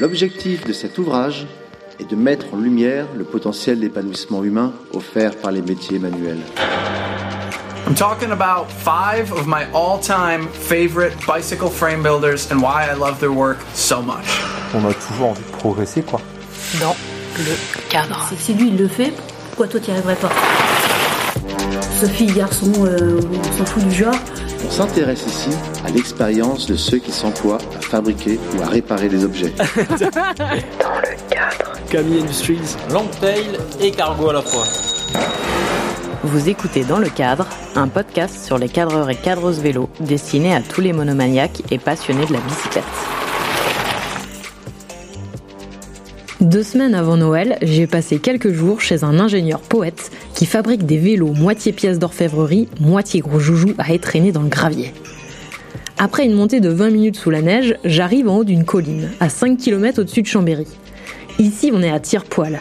L'objectif de cet ouvrage est de mettre en lumière le potentiel d'épanouissement humain offert par les métiers manuels. I'm talking about five of my all-time favorite bicycle frame builders and why I love their work so much. On a toujours envie de progresser, quoi. Dans le cadre. Si lui il le fait, pourquoi toi t'y arriverais pas? Sophie, garçon, euh, on s'en fout du genre. On s'intéresse ici à l'expérience de ceux qui s'emploient à fabriquer ou à réparer des objets. Camille Industries, Longtail et cargo à la fois. Vous écoutez Dans le cadre, un podcast sur les cadreurs et cadreuses vélos destiné à tous les monomaniaques et passionnés de la bicyclette. Deux semaines avant Noël, j'ai passé quelques jours chez un ingénieur poète qui fabrique des vélos moitié pièces d'orfèvrerie, moitié gros joujou à étraîner dans le gravier. Après une montée de 20 minutes sous la neige, j'arrive en haut d'une colline, à 5 km au-dessus de Chambéry. Ici, on est à tire-poil.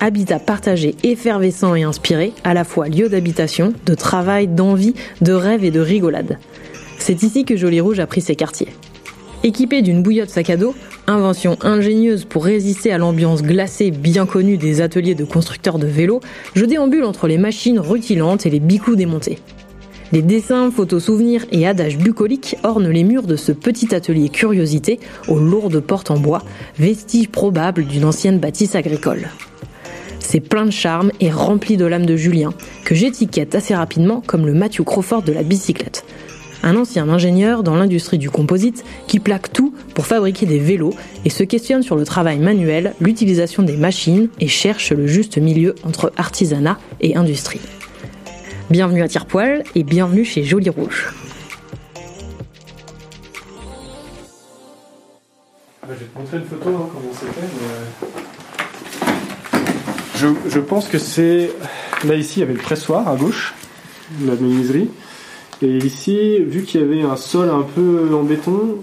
Habitat partagé, effervescent et inspiré, à la fois lieu d'habitation, de travail, d'envie, de rêve et de rigolade. C'est ici que Joli Rouge a pris ses quartiers. Équipé d'une bouillotte sac à dos, invention ingénieuse pour résister à l'ambiance glacée bien connue des ateliers de constructeurs de vélos, je déambule entre les machines rutilantes et les bicous démontés. Les dessins, photos souvenirs et adages bucoliques ornent les murs de ce petit atelier curiosité aux lourdes portes en bois, vestige probable d'une ancienne bâtisse agricole. C'est plein de charme et rempli de l'âme de Julien, que j'étiquette assez rapidement comme le Matthew Crawford de la bicyclette. Un ancien ingénieur dans l'industrie du composite qui plaque tout pour fabriquer des vélos et se questionne sur le travail manuel, l'utilisation des machines et cherche le juste milieu entre artisanat et industrie. Bienvenue à Tirepoil et bienvenue chez Joli Rouge. Je vais te montrer une photo, hein, comment c'était. mais, euh, Je, je pense que c'est. Là, ici, il y avait le pressoir à gauche, la menuiserie. Et ici, vu qu'il y avait un sol un peu en béton,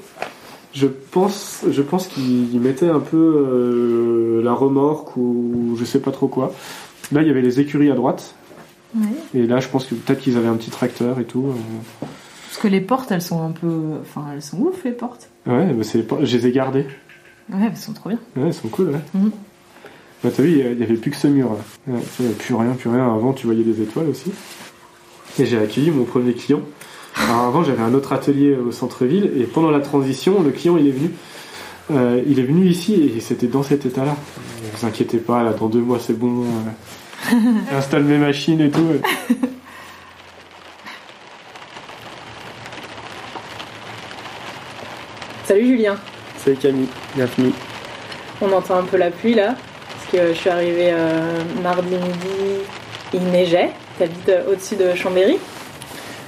je pense, je pense qu'ils mettaient un peu euh, la remorque ou je sais pas trop quoi. Là, il y avait les écuries à droite. Et là, je pense que peut-être qu'ils avaient un petit tracteur et tout. euh. Parce que les portes, elles sont un peu. Enfin, elles sont ouf, les portes. Ouais, bah, c'est je les ai gardées. Ouais, elles sont trop bien. Ouais, elles sont cool, ouais. Mhm. Bah, t'as vu, il y a- il y avait plus que ce mur là. Ouais, plus rien, plus rien. Avant, tu voyais des étoiles aussi. Et j'ai accueilli mon premier client. Alors avant, j'avais un autre atelier au centre-ville et pendant la transition, le client il est venu. euh, il est venu ici et c'était dans cet état-là. Ne vous inquiétez pas, là, dans deux mois c'est bon. euh, J'installe mes machines et tout. ouais. Salut Julien. Salut Camille, bienvenue. On entend un peu la pluie là. Parce que je suis arrivée euh, mardi midi, il neigeait. T'habites euh, au-dessus de Chambéry.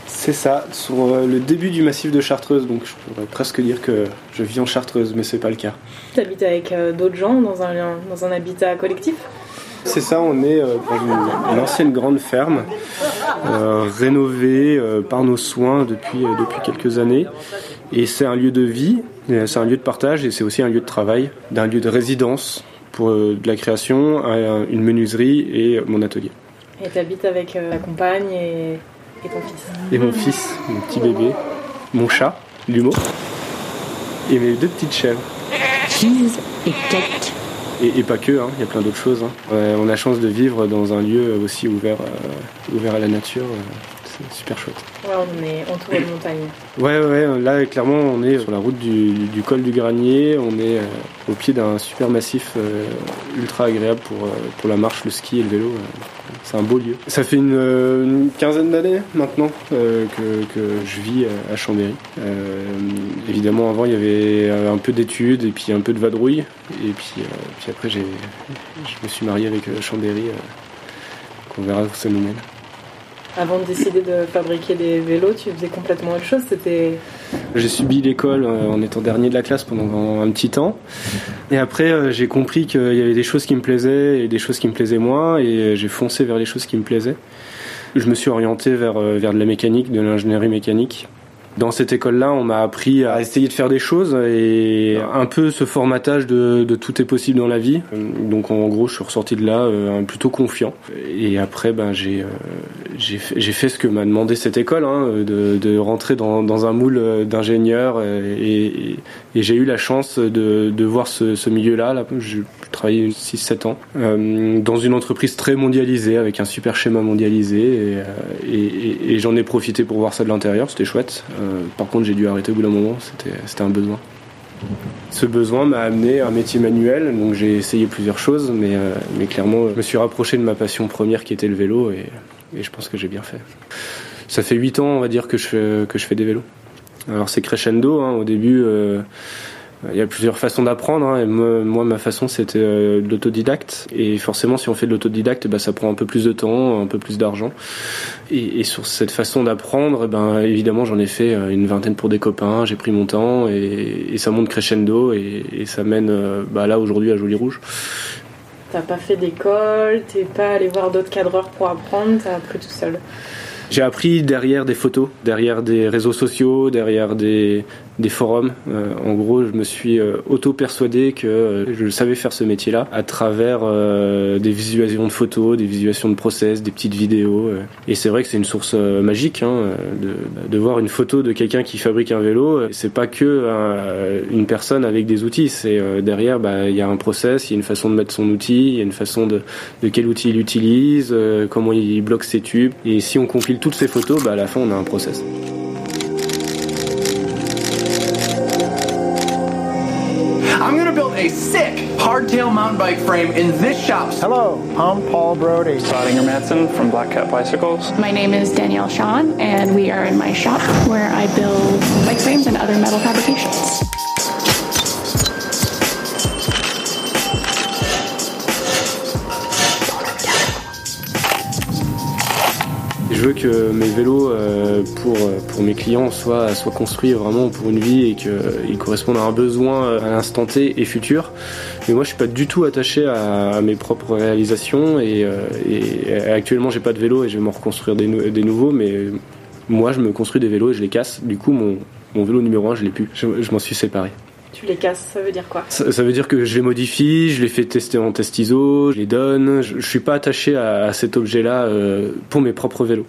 C'est ça, sur euh, le début du massif de Chartreuse, donc je pourrais presque dire que je vis en Chartreuse, mais c'est pas le cas. T'habites avec euh, d'autres gens dans un, dans un habitat collectif? C'est ça, on est dans une, une ancienne grande ferme, euh, rénovée euh, par nos soins depuis, euh, depuis quelques années. Et c'est un lieu de vie, c'est un lieu de partage et c'est aussi un lieu de travail, d'un lieu de résidence pour de la création, un- une menuiserie et mon atelier. Et t'habites avec euh, ta compagne et, et ton fils. Et mon fils, mon petit bébé, mon chat, Lumo, et mes deux petites chèvres. Cheese et cake. Et, et pas que, hein, il y a plein d'autres choses. hein. Euh, on a la chance de vivre dans un lieu aussi ouvert, euh, ouvert à la nature. C'est super chouette. Ouais, on est entouré de montagnes. Ouais, ouais, là clairement on est sur la route du, du col du Granier, on est euh, au pied d'un super massif euh, ultra agréable pour, euh, pour la marche, le ski et le vélo. c'est un beau lieu. Ça fait une, une quinzaine d'années maintenant que, que je vis à Chambéry. Évidemment avant il y avait un peu d'études et puis un peu de vadrouille. Et puis, puis après j'ai, je me suis marié avec Chambéry. qu'on verra où ça nous mène. Avant de décider de fabriquer des vélos, tu faisais complètement autre chose. C'était J'ai subi l'école euh, en étant dernier de la classe pendant un petit temps. Et après, euh, j'ai compris qu'il y avait des choses qui me plaisaient et des choses qui me plaisaient moins. Et euh, j'ai foncé vers les choses qui me plaisaient. Je me suis orienté vers, vers de la mécanique, de l'ingénierie mécanique. Dans cette école-là, on m'a appris à essayer de faire des choses et un peu ce formatage de, tout est possible dans la vie. Donc en gros, je suis ressorti de là euh, plutôt confiant. Et après, ben j'ai euh, j'ai fait, ce que m'a demandé cette école, hein, de, de rentrer dans, dans un moule d'ingénieur et, j'ai eu la chance de, de voir ce, milieu-là. Travaillé 6-7 ans euh, dans une entreprise très mondialisée avec un super schéma mondialisé et, euh, j'en ai profité pour voir ça de l'intérieur. C'était chouette. Euh, par contre, j'ai dû arrêter au bout d'un moment. C'était un besoin. Ce besoin m'a amené à un métier manuel, donc j'ai essayé plusieurs choses, mais, clairement, je me suis rapproché de ma passion première qui était le vélo, et, je pense que j'ai bien fait. Ça fait 8 ans, on va dire, que je fais, des vélos. Alors c'est crescendo, hein, au début, il y a plusieurs façons d'apprendre. Hein, et moi, moi, ma façon, c'était euh, l'autodidacte. Et forcément, si on fait de l'autodidacte, bah, ça prend un peu plus de temps, un peu plus d'argent. Et, et, sur cette façon d'apprendre, eh ben, évidemment, j'en ai fait euh, une vingtaine pour des copains. J'ai pris mon temps et, et ça monte crescendo et, et ça mène euh, bah, là aujourd'hui à Joli Rouge. T'as pas fait d'école, t'es pas allé voir d'autres cadreurs pour apprendre, t'as appris tout seul. J'ai appris derrière des photos, derrière des réseaux sociaux, derrière des, des forums. Euh, en gros, je me suis euh, auto-persuadé que euh, je savais faire ce métier-là à travers des visualisations de photos, des visualisations de process, des petites vidéos. Et c'est vrai que c'est une source magique hein, de, de voir une photo de quelqu'un qui fabrique un vélo. C'est pas que une personne avec des outils. C'est derrière, bah, il y a un process, il y a une façon de mettre son outil, il y a une façon de, de quel outil il utilise, comment il bloque ses tubes. Et si on compile toutes ces photos, bah, à la fin, on a un process. Mountain bike frame in this shop. Hello, I'm Paul Brody. Sodinger Madsen from Black Cat Bicycles. My name is Danielle Sean, and we are in my shop where I build bike frames and other metal fabrications. Je veux que mes vélos euh, pour, pour mes clients soient, soient construits vraiment pour une vie et qu'ils correspondent à un besoin à l'instant T et futur. Mais moi, je suis pas du tout attaché à, à mes propres réalisations et, euh, et actuellement, j'ai pas de vélo et je vais m'en reconstruire des, nou- des nouveaux. Mais moi, je me construis des vélos et je les casse. Du coup, mon, mon vélo numéro 1, je l'ai plus. Je, je m'en suis séparé. Tu les casses, ça veut dire quoi? Ça, ça veut dire que je les modifie, je les fais tester en test ISO, je les donne. Je, je suis pas attaché à, à cet objet-là euh, pour mes propres vélos.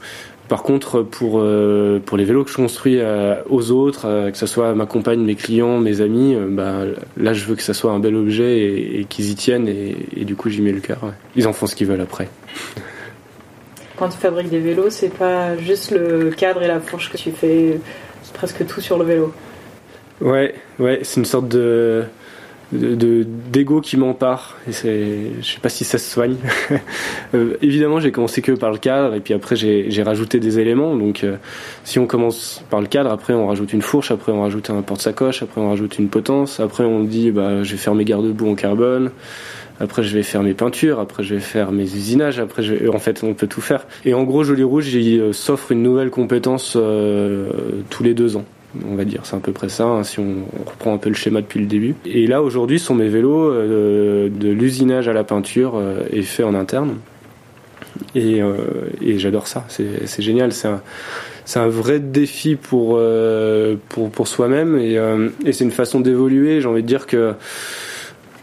Par contre, pour euh, pour les vélos que je construis euh, aux autres, euh, que ce soit ma compagne, mes clients, mes amis, bah, là je veux que ça soit un bel objet et, et qu'ils y tiennent et, et du coup j'y mets le cœur. ouais. Ils en font ce qu'ils veulent après. Quand tu fabriques des vélos, c'est pas juste le cadre et la fourche que tu fais presque tout sur le vélo. Ouais, ouais, c'est une sorte de de- de- d'ego qui m'empare. Et c'est je sais pas si ça se soigne. Euh, évidemment j'ai commencé que par le cadre et puis après j'ai j'ai rajouté des éléments. Donc euh, si on commence par le cadre après on rajoute une fourche après on rajoute un porte-sacoche après on rajoute une potence. Après on dit bah je vais faire mes garde-boue en carbone. Après je vais faire mes peintures, après je vais faire mes usinages, après je vais... en fait on peut tout faire. Et en gros Joli Rouge il euh, s'offre une nouvelle compétence tous les deux ans on va dire. C'est à peu près ça, hein, si on, reprend un peu le schéma depuis le début. Et là, aujourd'hui, sont mes vélos euh, de l'usinage à la peinture euh, est fait en interne. Et, euh, et j'adore ça, c'est génial. C'est un, vrai défi pour, euh, pour, soi-même et, et c'est une façon d'évoluer. J'ai envie de dire que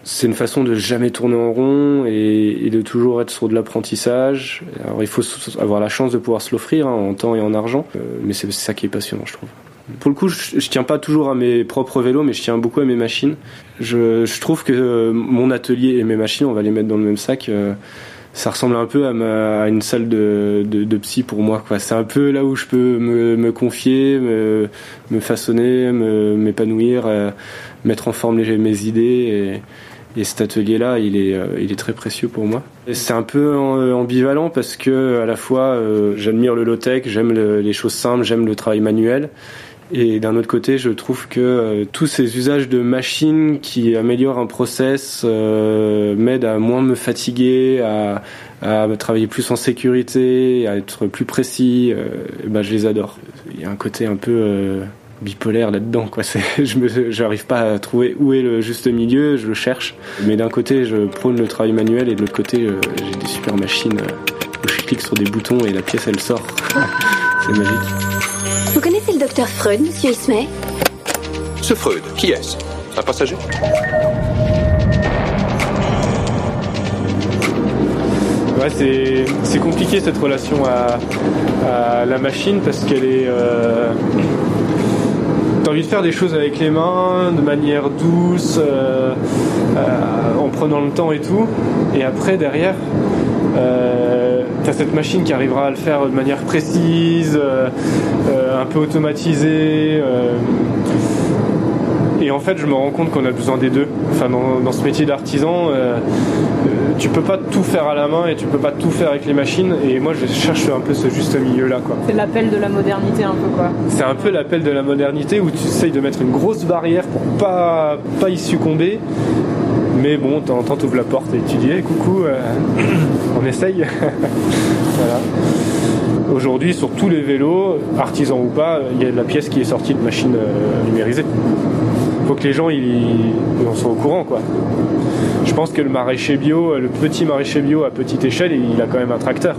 c'est une façon de jamais tourner en rond et, et de toujours être sur de l'apprentissage. Alors il faut avoir la chance de pouvoir se l'offrir hein, en temps et en argent, mais c'est ça qui est passionnant, je trouve. Pour le coup, je, je tiens pas toujours à mes propres vélos, mais je tiens beaucoup à mes machines. Je, trouve que euh, mon atelier et mes machines, on va les mettre dans le même sac. euh, ça ressemble un peu à, une salle de, psy pour moi. C'est un peu là où je peux me, confier, me, façonner, me- m'épanouir, euh, mettre en forme mes idées. Et, et cet atelier-là, il est, très précieux pour moi. C'est un peu en- ambivalent parce que à la fois, j'admire le low-tech, j'aime le- les choses simples, j'aime le travail manuel. Et d'un autre côté, je trouve que euh, tous ces usages de machines qui améliorent un process euh, m'aident à moins me fatiguer, à, travailler plus en sécurité, à être plus précis. euh, ben, je les adore. Il y a un côté un peu euh, bipolaire là-dedans. Quoi. Je me, j'arrive pas à trouver où est le juste milieu. Je le cherche. Mais d'un côté, je prône le travail manuel et de l'autre côté, j'ai des super machines où je clique sur des boutons et la pièce elle sort. C'est magique. Docteur Freud, monsieur Ismay Ce Freud, qui est-ce? Un passager? Ouais, c'est, c'est compliqué cette relation à, à la machine parce qu'elle est. Euh, T'as envie de faire des choses avec les mains, de manière douce, euh, euh, en prenant le temps et tout. Et après, derrière, euh, cette machine qui arrivera à le faire de manière précise, euh, euh, un peu automatisée. euh. et en fait, je me rends compte qu'on a besoin des deux. Enfin, dans, dans ce métier d'artisan, euh, tu peux pas tout faire à la main et tu peux pas tout faire avec les machines. Et moi, je cherche un peu ce juste milieu là, quoi. C'est l'appel de la modernité un peu quoi. C'est un peu l'appel de la modernité où tu essayes de mettre une grosse barrière pour pas, pas y succomber. Mais bon, de temps en temps, t'ouvres la porte et tu dis hey, coucou, euh, on essaye. voilà. Aujourd'hui, sur tous les vélos, artisans ou pas, il y a de la pièce qui est sortie de machine euh, numérisée. Faut que les gens ils, ils en soient au courant, quoi. Je pense que le maraîcher bio, le petit maraîcher bio à petite échelle, il a quand même un tracteur.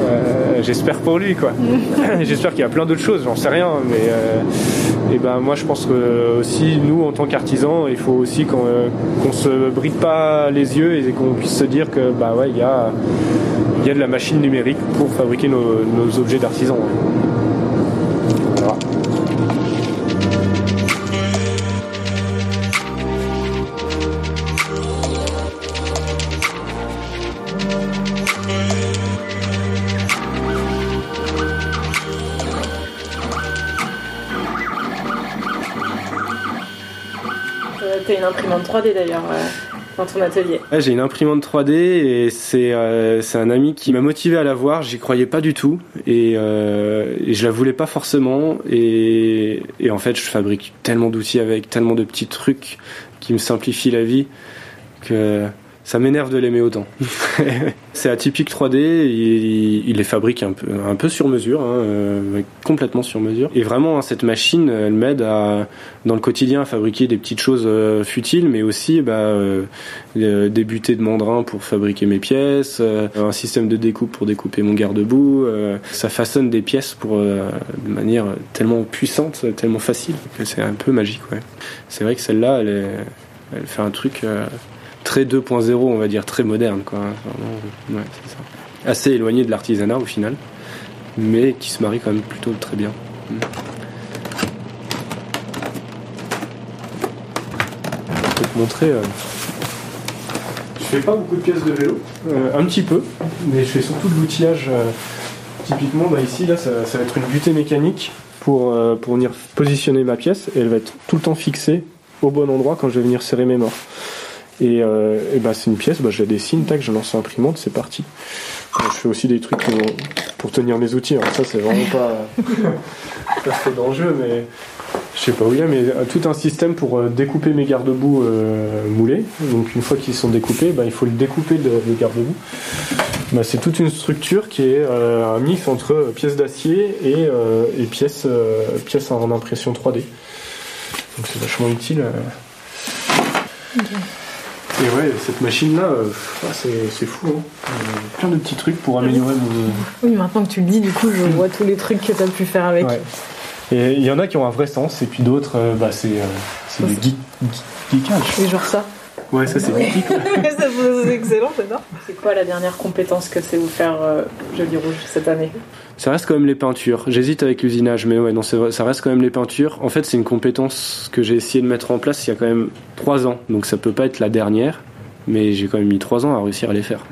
Euh, J'espère pour lui, quoi. J'espère qu'il y a plein d'autres choses, j'en sais rien, mais euh, et ben moi je pense que aussi nous en tant qu'artisans, il faut aussi qu'on euh, qu'on se bride pas les yeux et qu'on puisse se dire que bah ouais il y a il y a de la machine numérique pour fabriquer nos, nos objets d'artisans. T'as une imprimante 3D d'ailleurs euh, dans ton atelier. J'ai une imprimante 3D et c'est euh, c'est un ami qui m'a motivé à la voir. J'y croyais pas du tout et, euh, et je la voulais pas forcément. Et, et en fait, je fabrique tellement d'outils avec, tellement de petits trucs qui me simplifient la vie que ça m'énerve de l'aimer autant. c'est atypique 3D, il, les fabrique un peu, sur mesure, hein, euh, complètement sur mesure. Et vraiment, hein, cette machine, elle m'aide à, dans le quotidien à fabriquer des petites choses euh, futiles, mais aussi bah, euh, euh, des butées de mandrin pour fabriquer mes pièces, un système de découpe pour découper mon garde-boue. ça façonne des pièces pour, de manière tellement puissante, tellement facile, que c'est un peu magique. C'est vrai que celle-là, elle, fait un truc très 2.0, on va dire, très moderne. Quoi. Vraiment, ouais, c'est ça. Assez éloigné de l'artisanat au final, mais qui se marie quand même plutôt très bien. Mm. Je peux te montrer. euh, Je fais pas beaucoup de pièces de vélo, euh, un petit peu, mais je fais surtout de l'outillage. euh, typiquement, bah, ici, là, ça, ça va être une butée mécanique pour, pour venir positionner ma pièce et elle va être tout le temps fixée au bon endroit quand je vais venir serrer mes morts. Et, euh, et bah, c'est une pièce, bah, je la dessine, tac, je lance l'imprimante, c'est parti. Je fais aussi des trucs pour, pour tenir mes outils. Alors ça, c'est vraiment pas, pas trop d'enjeu, mais je sais pas où il y a, mais euh, tout un système pour euh, découper mes garde-boue euh, moulés. Donc une fois qu'ils sont découpés, bah, il faut le découper de, garde-boue. Bah, c'est toute une structure qui est euh, un mix entre pièces d'acier et, euh, et pièces, euh, pièces en impression 3D. Donc c'est vachement utile. euh. Et ouais, cette machine-là, euh, c'est c'est fou. Hein. Euh, plein de petits trucs pour améliorer mon. Oui, maintenant que tu le dis, du coup, je vois tous les trucs que t'as pu faire avec. Ouais. Et il y en a qui ont un vrai sens, et puis d'autres, euh, bah, c'est euh, c'est du geek, geek- geekage. Et genre ça. Ouais, ça c'est. Ça, c'est excellent, j'adore. C'est quoi la dernière compétence que c'est vous faire euh, Joli Rouge cette année? Ça reste quand même les peintures. J'hésite avec l'usinage, mais ouais, non, c'est vrai, ça reste quand même les peintures. En fait, c'est une compétence que j'ai essayé de mettre en place il y a quand même trois ans, donc ça peut pas être la dernière, mais j'ai quand même mis trois ans à réussir à les faire.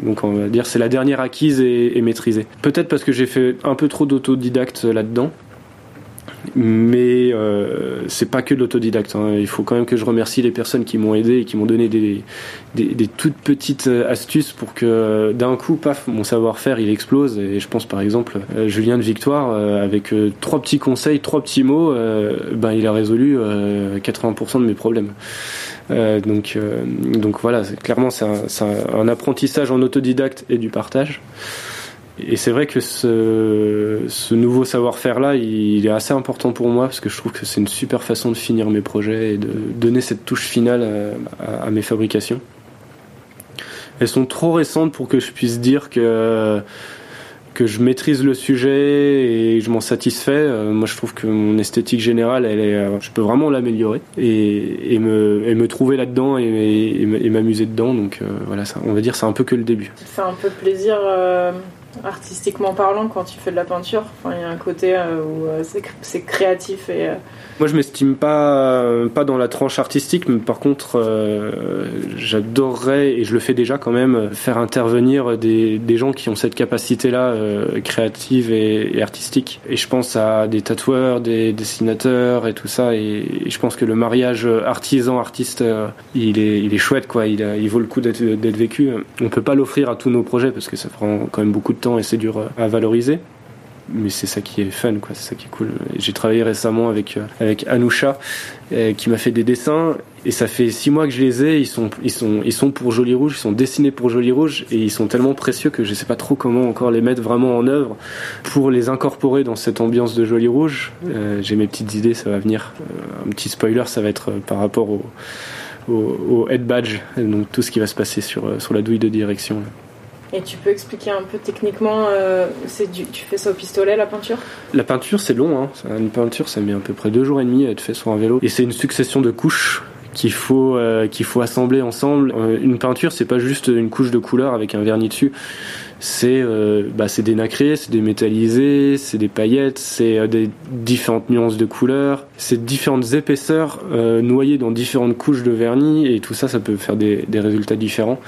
Donc on va dire c'est la dernière acquise et, et maîtrisée. Peut-être parce que j'ai fait un peu trop d'autodidacte là-dedans. Mais euh, c'est pas que de l'autodidacte. hein. Il faut quand même que je remercie les personnes qui m'ont aidé et qui m'ont donné des, des, des toutes petites euh, astuces pour que euh, d'un coup, paf, mon savoir-faire il explose. Et je pense par exemple euh, Julien de Victoire, euh, avec trois petits conseils, trois petits mots, ben il a résolu euh, 80% de mes problèmes. Donc, donc voilà, clairement c'est un- un apprentissage en autodidacte et du partage. Et c'est vrai que ce, nouveau savoir-faire là, il, est assez important pour moi parce que je trouve que c'est une super façon de finir mes projets et de donner cette touche finale à, mes fabrications. Elles sont trop récentes pour que je puisse dire que que je maîtrise le sujet et je m'en satisfais, euh, moi je trouve que mon esthétique générale, euh, je peux vraiment l'améliorer et, me, trouver là-dedans et, m'amuser dedans. Donc euh, voilà, ça, on va dire c'est un peu que le début. Ça fait un peu plaisir artistiquement parlant quand tu fais de la peinture. Il y a un côté où c'est créatif et moi, je m'estime pas pas dans la tranche artistique, mais par contre, euh, j'adorerais et je le fais déjà quand même faire intervenir des, des gens qui ont cette capacité-là euh, créative et, artistique. Et je pense à des tatoueurs, des dessinateurs et tout ça. Et, je pense que le mariage artisan-artiste, euh, il est il est chouette quoi. Il, vaut le coup d'être vécu. On peut pas l'offrir à tous nos projets parce que ça prend quand même beaucoup de et c'est dur à valoriser mais c'est ça qui est fun, quoi. C'est ça qui est cool. J'ai travaillé récemment avec euh, avec Anoucha, euh, qui m'a fait des dessins, et ça fait six mois que je les ai. Ils sont ils sont ils sont pour Joli Rouge, ils sont dessinés pour Joli Rouge, et ils sont tellement précieux que je sais pas trop comment encore les mettre vraiment en œuvre pour les incorporer dans cette ambiance de Joli Rouge. Euh, J'ai mes petites idées, ça va venir. Un petit spoiler, ça va être par rapport au au, au head badge, donc tout ce qui va se passer sur sur la douille de direction. Et tu peux expliquer un peu techniquement, euh, tu fais ça au pistolet la peinture? La peinture c'est long, hein. une peinture ça met à peu près deux jours et demi à être fait sur un vélo. Et c'est une succession de couches qu'il faut euh, qu'il faut assembler ensemble. Euh, une peinture c'est pas juste une couche de couleur avec un vernis dessus. C'est bah, c'est des nacrés, c'est des métallisés, c'est des paillettes, c'est des différentes nuances de couleurs, c'est différentes épaisseurs noyées dans différentes couches de vernis et tout ça ça peut faire des résultats différents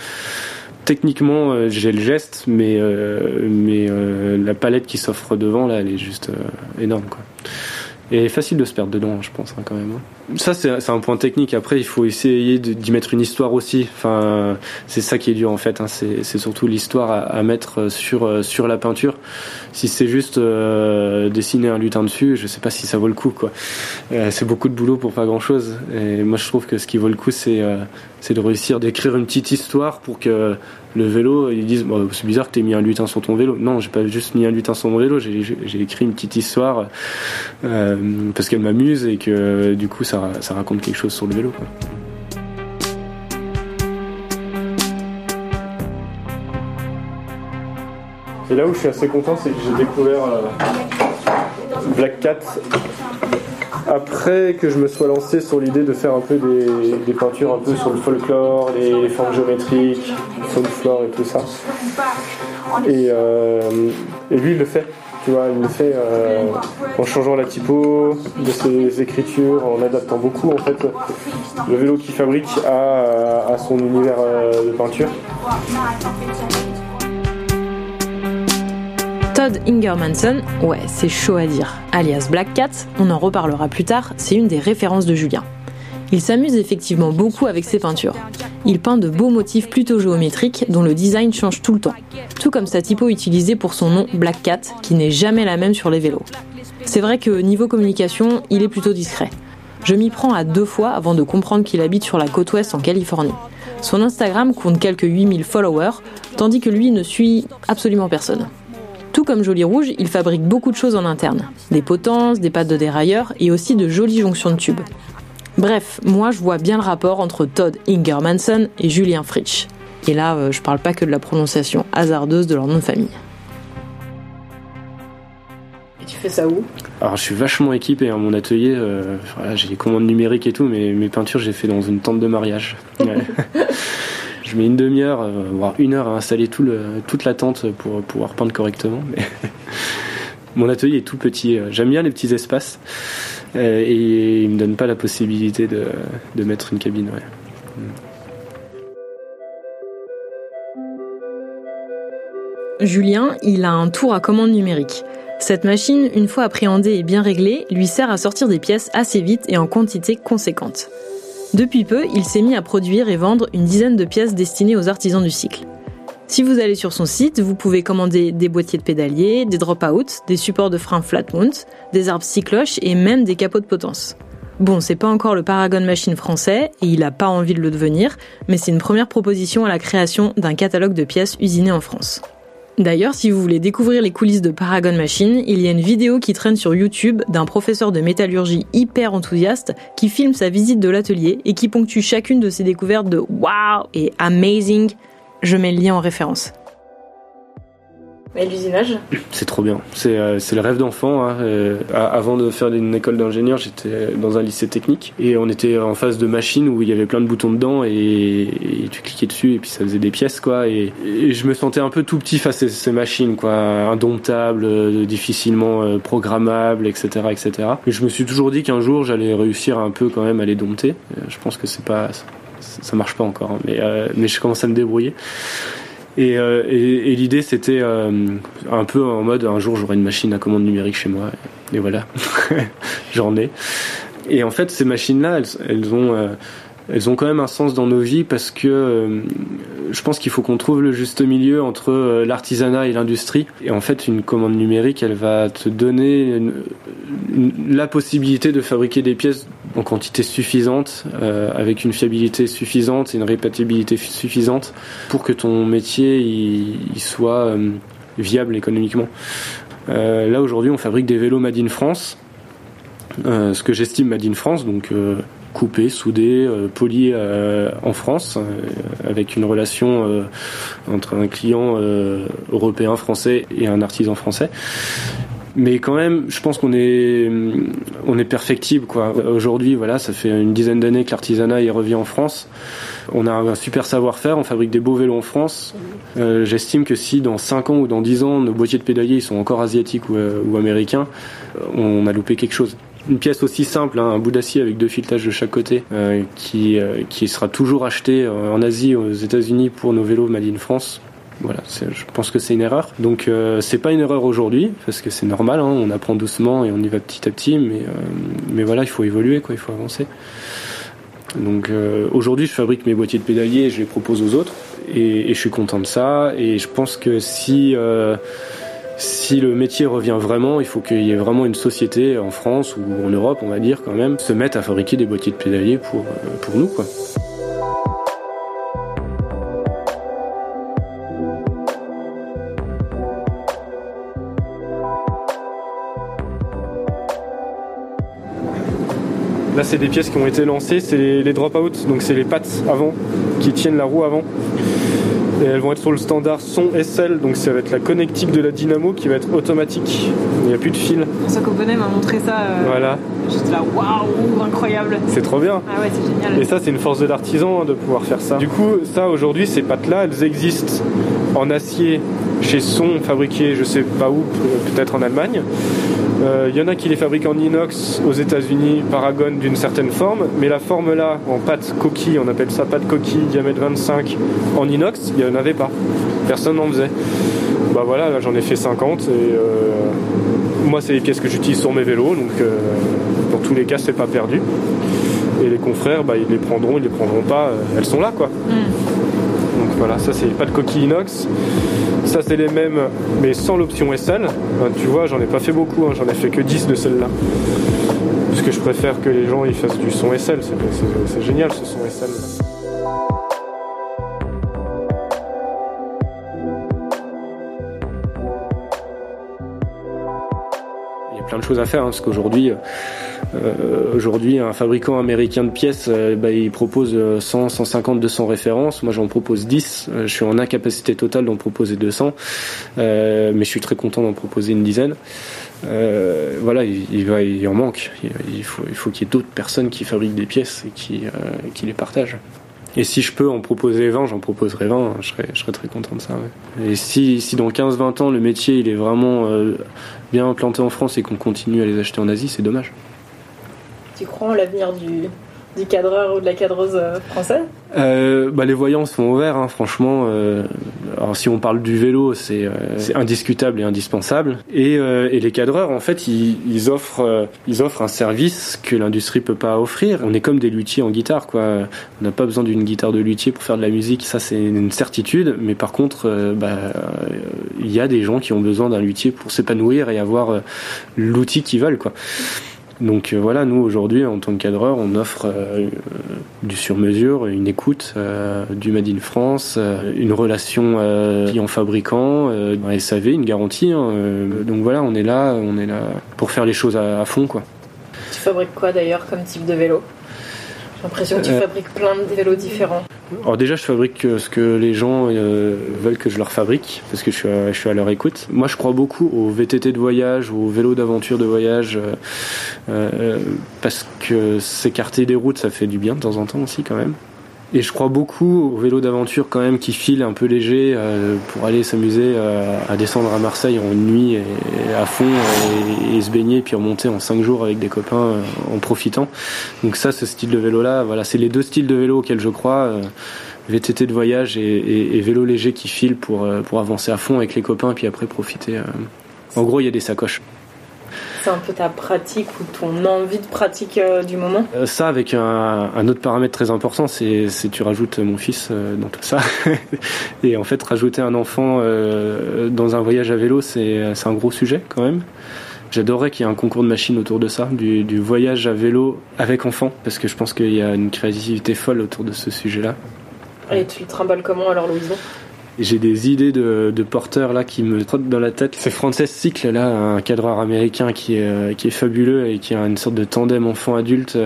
techniquement, euh, j'ai le geste, mais, euh, mais euh, la palette qui s'offre devant, là, elle est juste énorme. Quoi. Et facile de se perdre dedans, je pense, hein, quand même. Hein. Ça, c'est un point technique. Après, il faut essayer d'y mettre une histoire aussi. Enfin, c'est ça qui est dur, en fait. Hein. C'est surtout l'histoire à, mettre sur, sur la peinture. Si c'est juste euh, dessiner un lutin dessus, je sais pas si ça vaut le coup. Euh, c'est beaucoup de boulot pour pas grand-chose. Et moi, je trouve que ce qui vaut le coup, c'est euh, de réussir d'écrire une petite histoire pour que le vélo, ils disent c'est bizarre que tu aies mis un lutin sur ton vélo. Non, j'ai pas juste mis un lutin sur mon vélo, j'ai écrit une petite histoire euh, parce qu'elle m'amuse et que du coup ça, ça raconte quelque chose sur le vélo. Quoi. Et là où je suis assez content, c'est que j'ai découvert euh, Black Cat après que je me sois lancé sur l'idée de faire un peu des, peintures un peu sur le folklore, les, formes géométriques, le folklore et tout ça. Euh, et, lui, il le fait. Tu vois, il le fait euh, en changeant la typo de ses écritures, en adaptant beaucoup en fait le vélo qu'il fabrique à, à son univers de peinture. Todd Ingermanson, ouais, c'est chaud à dire. Alias Black Cat, on en reparlera plus tard, c'est une des références de Julien. Il s'amuse effectivement beaucoup avec ses peintures. Il peint de beaux motifs plutôt géométriques dont le design change tout le temps, tout comme sa typo utilisée pour son nom Black Cat, qui n'est jamais la même sur les vélos. C'est vrai que niveau communication, il est plutôt discret. Je m'y prends à deux fois avant de comprendre qu'il habite sur la côte ouest en Californie. Son Instagram compte quelques 8000 followers, tandis que lui ne suit absolument personne. Tout comme Joli Rouge, il fabrique beaucoup de choses en interne. Des potences, des pattes de dérailleur et aussi de jolies jonctions de tubes. Bref, moi je vois bien le rapport entre Todd Ingermanson et Julien Fritsch. Et là, euh, je parle pas que de la prononciation hasardeuse de leur nom de famille. Et tu fais ça où? Alors je suis vachement équipé, hein, mon atelier, euh, j'ai des commandes numériques et tout, mais mes peintures j'ai fait dans une tente de mariage. je mets une demi-heure, euh, voire une heure à installer tout le, toute la tente pour pouvoir peindre correctement. Mon atelier est tout petit. J'aime bien les petits espaces euh, et il me donne pas la possibilité de, mettre une cabine. Ouais. Julien, il a un tour à commande numérique. Cette machine, une fois appréhendée et bien réglée, lui sert à sortir des pièces assez vite et en quantité conséquente. Depuis peu, il s'est mis à produire et vendre une dizaine de pièces destinées aux artisans du cycle. Si vous allez sur son site, vous pouvez commander des boîtiers de pédaliers, des drop-out, des supports de frein flat mount, des arbres cycloches et même des capots de potence. Bon, c'est pas encore le Paragon Machine français et il a pas envie de le devenir, mais c'est une première proposition à la création d'un catalogue de pièces usinées en France. D'ailleurs, si vous voulez découvrir les coulisses de Paragon Machine, il y a une vidéo qui traîne sur YouTube d'un professeur de métallurgie hyper enthousiaste qui filme sa visite de l'atelier et qui ponctue chacune de ses découvertes de wow et amazing. Je mets le lien en référence. Et l'usinage C'est trop bien. C'est euh, le rêve d'enfant. hein. Euh, avant de faire une école d'ingénieur, j'étais dans un lycée technique et on était en face de machines où il y avait plein de boutons dedans et, tu cliquais dessus et puis ça faisait des pièces quoi. Et, je me sentais un peu tout petit face à ces machines quoi, indomptables, euh, difficilement euh, programmables, etc., etc. Et je me suis toujours dit qu'un jour j'allais réussir un peu quand même à les dompter. Je pense que c'est pas ça marche pas encore, hein, mais euh, mais je commence à me débrouiller. Et, euh, et, et l'idée c'était euh, un peu en mode un jour j'aurai une machine à commande numérique chez moi et voilà j'en ai. Et en fait ces machines là elles, elles ont euh, elles ont quand même un sens dans nos vies parce que euh, je pense qu'il faut qu'on trouve le juste milieu entre euh, l'artisanat et l'industrie. Et en fait, une commande numérique, elle va te donner la possibilité de fabriquer des pièces en quantité suffisante, euh, avec une fiabilité suffisante et une répétibilité fi- suffisante pour que ton métier il, soit viable économiquement. Là aujourd'hui, on fabrique des vélos Made in France. Ce que j'estime Made in France, donc coupé, soudé, euh, poli euh, en France, euh, avec une relation entre un client européen français et un artisan français. Mais quand même, je pense qu'on est on est perfectible quoi. Aujourd'hui, voilà, ça fait une dizaine d'années que l'artisanat y revient en France. On a un super savoir-faire, on fabrique des beaux vélos en France. J'estime que si dans 5 ans ou dans 10 ans, nos boîtiers de pédalier sont encore asiatiques ou, américains, on a loupé quelque chose. Une pièce aussi simple, hein, un bout d'acier avec deux filetages de chaque côté, euh, qui, euh, qui sera toujours acheté euh, en Asie, aux États-Unis pour nos vélos Made in France. Voilà, je pense que c'est une erreur. Donc euh, c'est pas une erreur aujourd'hui parce que c'est normal, hein, on apprend doucement et on y va petit à petit, mais euh, mais voilà, il faut évoluer, quoi, il faut avancer. Donc euh, aujourd'hui, je fabrique mes boîtiers de pédalier et je les propose aux autres et, et je suis content de ça. Et je pense que si euh, si le métier revient vraiment, il faut qu'il y ait vraiment une société en France ou en Europe, on va dire quand même, se mettre à fabriquer des boîtiers de pédalier pour euh, pour nous. Là, c'est des pièces qui ont été lancées, c'est les, les drop-out, donc c'est les pattes avant qui tiennent la roue avant. Et elles vont être sur le standard son SL, donc ça va être la connectique de la dynamo qui va être automatique. Il n'y a plus de fil. François Coponnet m'a montré ça. euh, Voilà, J'étais là, waouh, incroyable. c'est trop bien. Ah ouais, c'est génial. Et ça, c'est une force de l'artisan hein, de pouvoir faire ça. Du coup, ça aujourd'hui, ces pattes-là, elles existent en acier chez Son, fabriquées je sais pas où, peut-être en Allemagne. Euh, Il y en a qui les fabriquent en inox aux États-Unis, Paragon d'une certaine forme, mais la forme là, en pâte coquille, on appelle ça pâte coquille, diamètre 25, en inox, il n'y en avait pas. Personne n'en faisait. Bah voilà, là j'en ai fait 50 et euh, moi c'est les pièces que j'utilise sur mes vélos, donc euh, dans tous les cas c'est pas perdu. Et les confrères, bah, ils les prendront, ils les prendront pas, euh, elles sont là quoi. Donc voilà, ça c'est pas de coquille inox. Ça c'est les mêmes, mais sans l'option SL. Ben, tu vois, j'en ai pas fait beaucoup, hein, j'en ai fait que 10 de celles-là. Parce que je préfère que les gens ils fassent du son SL, c'est génial ce son SL. Plein de choses à faire hein, parce qu'aujourd'hui, euh, aujourd'hui, un fabricant américain de pièces, euh, bah, il propose euh, 100, 150, 200 références. Moi, j'en propose 10. Euh, je suis en incapacité totale d'en proposer 200, euh, mais je suis très content d'en proposer une dizaine. Euh, voilà, il, en manque. Il, il faut, il faut qu'il y ait d'autres personnes qui fabriquent des pièces et qui, euh, qui les partagent. Et si je peux en proposer 20, j'en proposerai 20, je serais, je serais très content de ça. Et si, si dans 15-20 ans, le métier il est vraiment euh, bien implanté en France et qu'on continue à les acheter en Asie, c'est dommage. Tu crois en l'avenir du, du cadreur ou de la cadreuse euh, français Euh, bah, les voyants sont ouverts, hein, franchement. euh, alors si on parle du vélo, c'est euh, indiscutable et indispensable. Et, euh, et les cadreurs, en fait, ils, ils offrent euh, ils offrent un service que l'industrie peut pas offrir. On est comme des luthiers en guitare, quoi. On n'a pas besoin d'une guitare de luthier pour faire de la musique, ça c'est une certitude. Mais par contre, bah, il y a des gens qui ont besoin d'un luthier pour s'épanouir et avoir l'outil qu'ils veulent, quoi. Donc euh, voilà, nous aujourd'hui en tant que cadreur, on offre euh, du sur-mesure, une écoute, euh, du Made in France, euh, une relation euh, client-fabricant, euh, un SAV, une garantie. hein, euh, donc voilà, on est là, on est là pour faire les choses à, à fond, quoi. Tu fabriques quoi d'ailleurs comme type de vélo? J'ai l'impression que tu Euh. fabriques plein de vélos différents. Alors déjà, je fabrique euh, ce que les gens euh, veulent que je leur fabrique, parce que je suis, à, je suis à leur écoute. Moi, je crois beaucoup aux VTT de voyage, aux vélos d'aventure de voyage, euh, parce que s'écarter des routes, ça fait du bien de temps en temps aussi quand même. Et je crois beaucoup aux vélos d'aventure quand même qui filent un peu léger euh, pour aller s'amuser euh, à descendre à Marseille en une nuit et, à fond et, se baigner puis remonter en cinq jours avec des copains euh, en profitant. Donc ça, ce style de vélo-là, voilà, c'est les deux styles de vélo auxquels je crois. VTT de voyage et, et- vélo léger qui file pour, pour avancer à fond avec les copains puis après profiter. En gros, il y a des sacoches. C'est un peu ta pratique ou ton envie de pratique euh, du moment? Euh, Ça, avec un, un autre paramètre très important, c'est tu rajoutes mon fils euh, dans tout ça. et en fait, rajouter un enfant dans un voyage à vélo, c'est un gros sujet quand même. J'adorerais qu'il y ait un concours de machines autour de ça, du, du voyage à vélo avec enfant, parce que je pense qu'il y a une créativité folle autour de ce sujet-là. Et tu le trimbales comment alors, Louison? J'ai des idées de, de porteurs là qui me trottent dans la tête. C'est Frances Cycle là, un cadreur américain qui est, euh, qui est fabuleux et qui a une sorte de tandem enfant-adulte.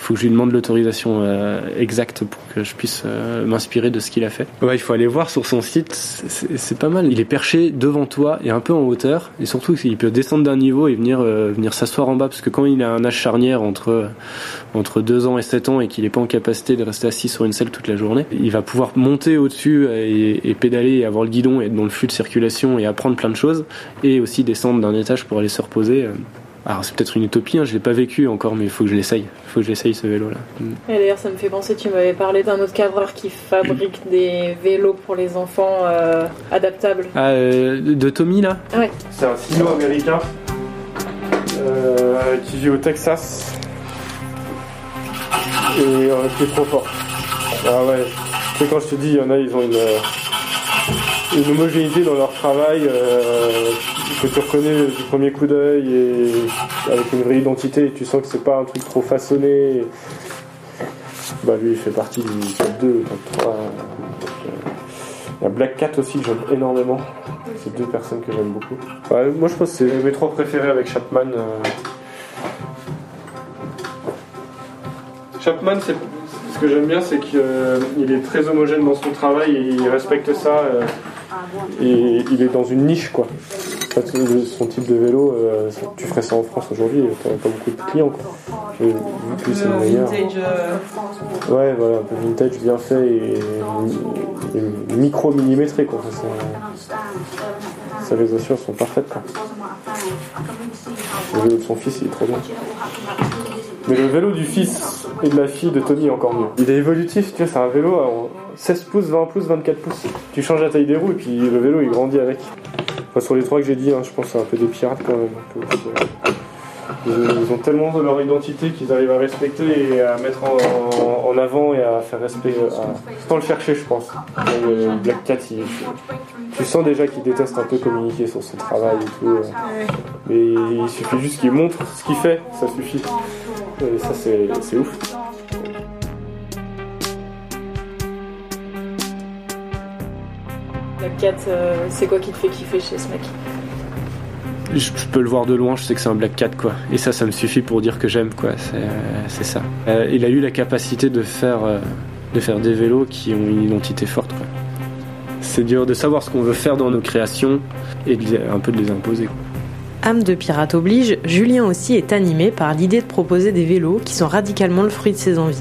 Il faut que je lui demande l'autorisation euh, exacte pour que je puisse euh, m'inspirer de ce qu'il a fait. Ouais, il faut aller voir sur son site, c'est c'est pas mal. Il est perché devant toi et un peu en hauteur, et surtout il peut descendre d'un niveau et venir euh, venir s'asseoir en bas, parce que quand il a un âge charnière entre entre 2 ans et 7 ans et qu'il n'est pas en capacité de rester assis sur une selle toute la journée, il va pouvoir monter au-dessus et, et pédaler et avoir le guidon et être dans le flux de circulation et apprendre plein de choses, et aussi descendre d'un étage pour aller se reposer. Alors c'est peut-être une utopie, hein, je l'ai pas vécu encore, mais il faut que je l'essaye. Il faut que je l'essaye ce vélo-là. Et d'ailleurs, ça me fait penser, tu m'avais parlé d'un autre cadreur qui fabrique des vélos pour les enfants euh, adaptables. Ah, euh, de Tommy là? Ouais. C'est un silo américain euh, qui vit au Texas et euh, qui est trop fort. Ah ouais, tu sais quand je te dis, il y en a, ils ont une, euh, une homogénéité dans leur travail euh, que tu reconnais du premier coup d'œil et avec une vraie identité et tu sens que c'est pas un truc trop façonné. Bah lui il fait partie du top 2, top 3. Il y a Black Cat aussi que j'aime énormément. C'est deux personnes que j'aime beaucoup. Ouais, moi je pense que c'est mes trois préférés avec Chapman. euh. Chapman, c'est ce que j'aime bien, c'est qu'il est très homogène dans son travail et il respecte ça. Euh, et il est dans une niche quoi. En fait, le- son type de vélo, euh, ça- tu ferais ça en France aujourd'hui, t'aurais pas beaucoup de clients quoi. Et vu que c'est le meilleur. Ouais, voilà, un peu vintage, bien fait et, et micro-millimétré, quoi. Ça, Sa résolutions sont parfaites, quoi. Le vélo de son fils, il est trop bien. Mais le vélo du fils et de la fille de Tony est encore mieux. Il est évolutif, tu vois, c'est un vélo 16 pouces, 20 pouces, 24 pouces. Tu changes la taille des roues et puis le vélo il grandit avec. Enfin, sur les trois que j'ai dit, hein, je pense que c'est un peu des pirates quand même. ils, ont tellement de leur identité qu'ils arrivent à respecter et à mettre en, avant et à faire respect. euh, à- sans le chercher, je pense. Euh, Black Cat, il- tu sens déjà qu'il déteste un peu communiquer sur son travail et tout. euh. Mais il suffit juste qu'il montre ce qu'il fait, ça suffit. Et ça, c'est ouf. La 4, euh, c'est quoi qui te fait kiffer chez ce mec Je, je peux le voir de loin, je sais que c'est un Black Cat, quoi. Et ça, ça me suffit pour dire que j'aime, quoi. C'est euh, c'est ça. Euh, il a eu la capacité de faire, euh, de faire des vélos qui ont une identité forte, quoi. C'est dur de savoir ce qu'on veut faire dans nos créations et de un peu de les imposer. quoi. Âme de pirate oblige, Julien aussi est animé par l'idée de proposer des vélos qui sont radicalement le fruit de ses envies.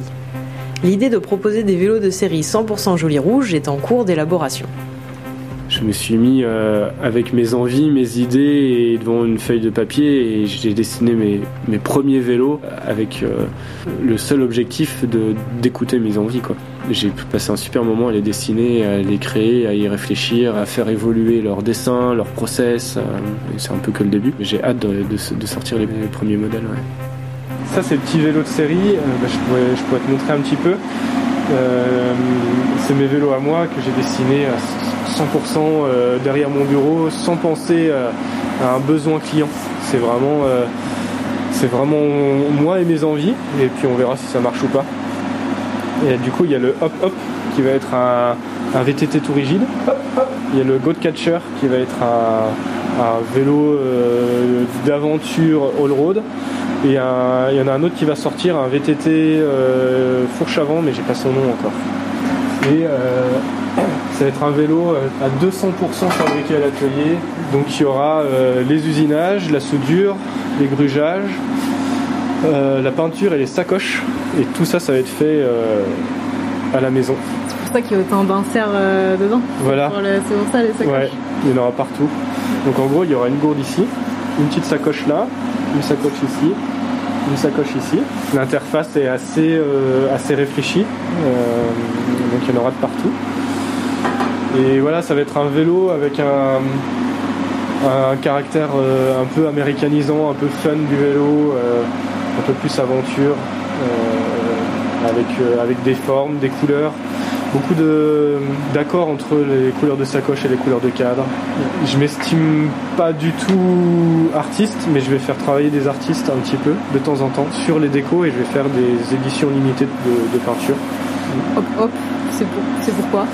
L'idée de proposer des vélos de série 100% joli rouge est en cours d'élaboration. Je me suis mis euh, avec mes envies, mes idées et devant une feuille de papier et j'ai dessiné mes, mes premiers vélos avec euh, le seul objectif d'écouter mes envies quoi. J'ai passé un super moment à les dessiner, à les créer, à y réfléchir, à faire évoluer leur dessin, leur process. euh, c'est un peu que le début. J'ai hâte de, de- sortir les, premiers modèles. Ça c'est le petit vélo de série, bah, je, pourrais, je pourrais te montrer un petit peu. C'est mes vélos à moi que j'ai dessinés 100% euh, derrière mon bureau sans penser euh, à un besoin client. C'est vraiment, euh, c'est vraiment moi et mes envies et puis on verra si ça marche ou pas. Et du coup il y a le hop hop qui va être un, un VTT tout rigide. Il y a le Goat Catcher qui va être un, un vélo euh, d'aventure all road. Et un- il y en a un autre qui va sortir, un VTT euh, fourche avant, mais j'ai pas son nom encore. Et euh, ça va être un vélo euh, à 200% fabriqué à l'atelier. Donc il y aura euh, les usinages, la soudure, les grugeages, euh, la peinture et les sacoches. Et tout ça, ça va être fait euh, à la maison. C'est pour ça qu'il y a autant d'inserts dedans. Voilà. C'est pour ça les sacoches. Ouais, il y en aura partout. Donc en gros, il y aura une gourde ici, une petite sacoche là, une sacoche ici, une sacoche ici. L'interface est assez, euh, assez réfléchie, euh, donc il y en aura de partout. Et voilà, ça va être un vélo avec un, un caractère euh, un peu américanisant, un peu fun du vélo, euh, un peu plus aventure, euh, avec, avec des formes, des couleurs beaucoup d'accords entre les couleurs de sacoche et les couleurs de cadre. Je m'estime pas du tout artiste, mais je vais faire travailler des artistes un petit peu de temps en temps sur les décos et je vais faire des éditions limitées de, peinture. Hop, hop. C'est pour... c'est pourquoi?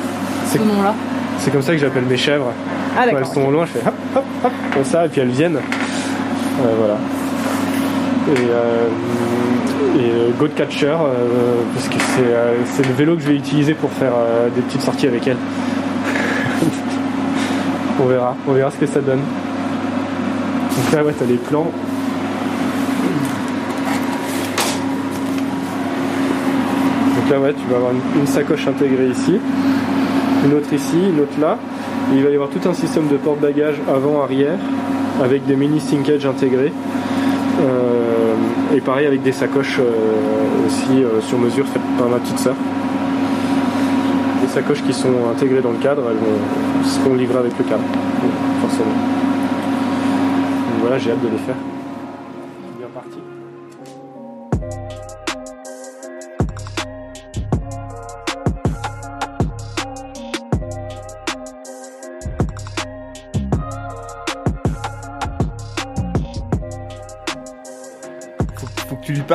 Ce nom-là C'est comme ça que j'appelle mes chèvres. Ah Quand elles sont loin, je fais hop hop hop comme ça et puis elles viennent. Euh, voilà. Et, euh, et euh, Goat Catcher, euh, parce que c'est le vélo que je vais utiliser pour faire des petites sorties avec elle. on verra, on verra ce que ça donne. Donc là, ouais, t'as les plans. Donc là, ouais, tu vas avoir une, une sacoche intégrée ici, une autre ici, une autre là. Il va y avoir tout un système de porte-bagages avant-arrière avec des mini sinkages intégrés. Euh, et pareil avec des sacoches euh, aussi euh, sur mesure faites par ma petite sœur. Des sacoches qui sont intégrées dans le cadre, elles vont, seront livrées avec le cadre, forcément. Donc voilà, j'ai hâte de les faire.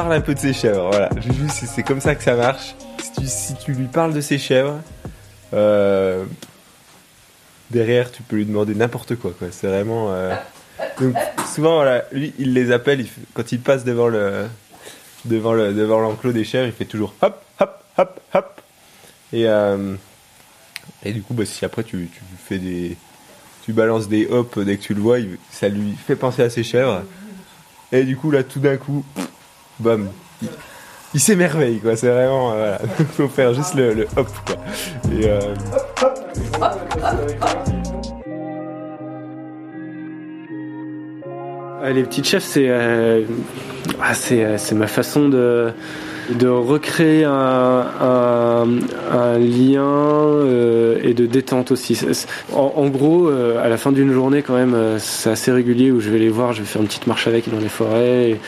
Un peu de ses chèvres. Voilà, c'est comme ça que ça marche. Si tu, lui parles de ses chèvres, euh, derrière, tu peux lui demander n'importe quoi. quoi. C'est vraiment. euh, Donc souvent, voilà, lui, il les appelle quand il passe devant le devant le devant l'enclos des chèvres, il fait toujours hop hop hop hop. Et euh, du coup, bah, si après tu, fais des tu balances des hops dès que tu le vois, ça lui fait penser à ses chèvres. Et du coup, là, tout d'un coup, bam, il, il s'émerveille, quoi. C'est vraiment, euh, voilà. Faut faire juste le, hop, quoi. Et, euh, Ah, les petites chefs, c'est euh, ah, euh, c'est ma façon de recréer un, lien euh, et de détente aussi. En, gros, à la fin d'une journée, quand même, c'est assez régulier où je vais les voir, je vais faire une petite marche avec dans les forêts.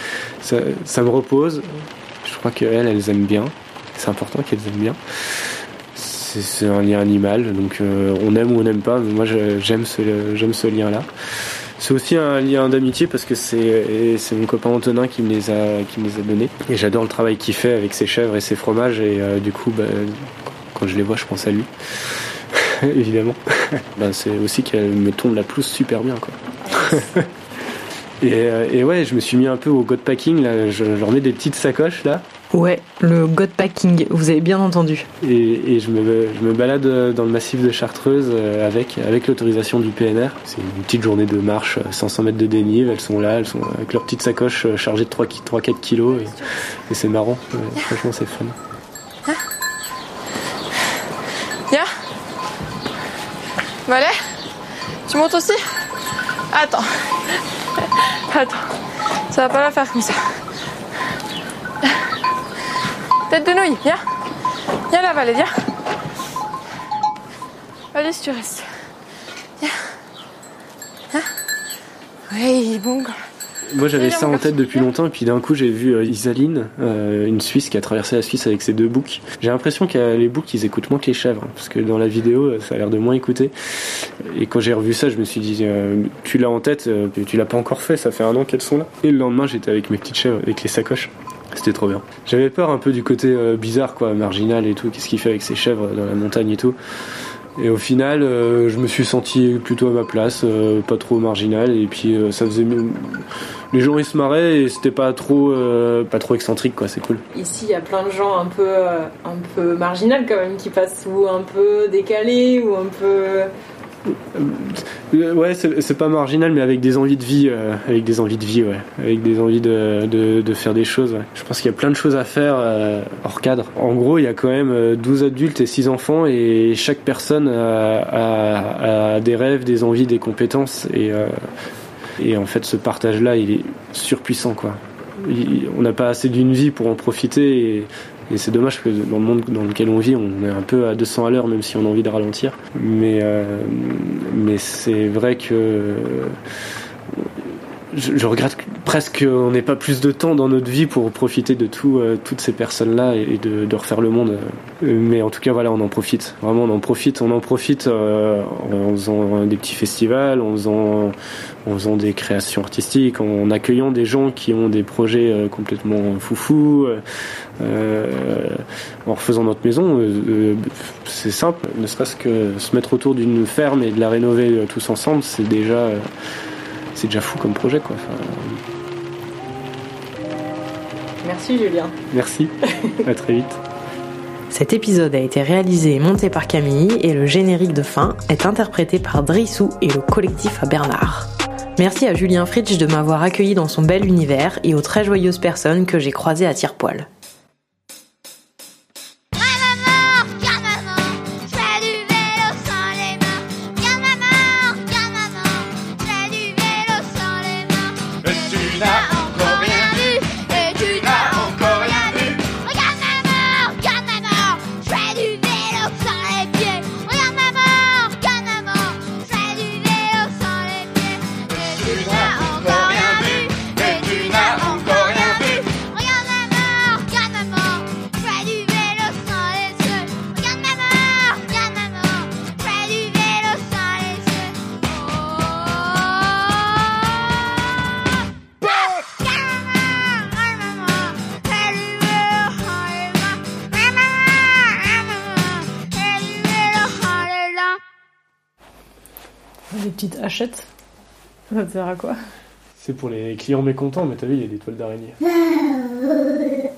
ça, me repose. Je crois qu'elles, elles aiment bien. C'est important qu'elles aiment bien. C'est un lien animal, donc on aime ou on n'aime pas, mais moi je- j'aime ce, j'aime ce lien-là. C'est aussi un lien d'amitié parce que c'est mon copain Antonin qui me les a qui me les a donnés et j'adore le travail qu'il fait avec ses chèvres et ses fromages et euh, du coup bah, quand je les vois je pense à lui évidemment. Bah, c'est aussi qu'elle me tombe la pelouse super bien quoi. et, euh, et ouais je me suis mis un peu au god packing là je, je leur mets des petites sacoches là Ouais, le God Packing, vous avez bien entendu. et, et je, me, je me balade dans le massif de Chartreuse euh, avec, avec l'autorisation du PNR. C'est une petite journée de marche, euh, 500 mètres de dénive, elles sont là, elles sont avec leur petite sacoche euh, chargée de 3-4 kilos et, et c'est marrant, Ouais, franchement c'est fun. Viens. Valet, tu montes aussi? Attends. Attends. Ça va pas la faire comme ça. Tête de nouille, viens. Viens là, Valet, viens. Allez, si tu restes. Viens. Hein Oui, bon. Moi j'avais ça en tête depuis longtemps et puis d'un coup j'ai vu euh, Isaline, euh, une Suisse qui a traversé la Suisse avec ses deux boucs. J'ai l'impression que les boucs ils écoutent moins que les chèvres hein, parce que dans la vidéo euh, ça a l'air de moins écouter. Et quand j'ai revu ça je me suis dit euh, tu l'as en tête, tu l'as pas encore fait, ça fait un an qu'elles sont là. Et le lendemain j'étais avec mes petites chèvres, avec les sacoches. C'était trop bien. J'avais peur un peu du côté euh, bizarre quoi, marginal et tout, qu'est-ce qu'il fait avec ses chèvres dans la montagne et tout. Et au final, euh, je me suis senti plutôt à ma place, euh, pas trop marginal. Et puis ça faisait, les gens ils se marraient et c'était pas trop, pas trop excentrique quoi. C'est cool. Ici, il y a plein de gens un peu, un peu marginal quand même qui passent ou un peu décalés ou un peu. Euh, Ouais, c'est pas marginal, mais avec des envies de vie, euh, avec des envies de vie, ouais, avec des envies de, de, faire des choses. ouais. Je pense qu'il y a plein de choses à faire euh, hors cadre. En gros, il y a quand même euh, 12 adultes et 6 enfants, et chaque personne a, des rêves, des envies, des compétences, et, et en fait, ce partage-là, il est surpuissant, quoi. On n'a pas assez d'une vie pour en profiter, et c'est dommage que dans le monde dans lequel on vit, on est un peu à 200 à l'heure, même si on a envie de ralentir. Mais, euh, mais c'est vrai que je, je regrette presque qu'on n'ait pas plus de temps dans notre vie pour profiter de tout, euh, toutes ces personnes-là et de, de refaire le monde. Euh, Mais en tout cas, voilà, on en profite. Vraiment, on en profite. On en profite euh, en faisant des petits festivals, en faisant, en faisant des créations artistiques, en accueillant des gens qui ont des projets euh, complètement foufous, euh, euh, en refaisant notre maison. c'est simple, ne serait-ce que se mettre autour d'une ferme et de la rénover tous ensemble, c'est déjà, c'est déjà fou comme projet, quoi. Enfin, Merci Julien. merci. à très vite. Cet épisode a été réalisé et monté par Camille et le générique de fin est interprété par Drissou et le collectif à Bernard. Merci à Julien Fritsch de m'avoir accueilli dans son bel univers et aux très joyeuses personnes que j'ai croisées à tire-poil. C'est pour les clients mécontents, mais t'as vu, il y a des toiles d'araignée.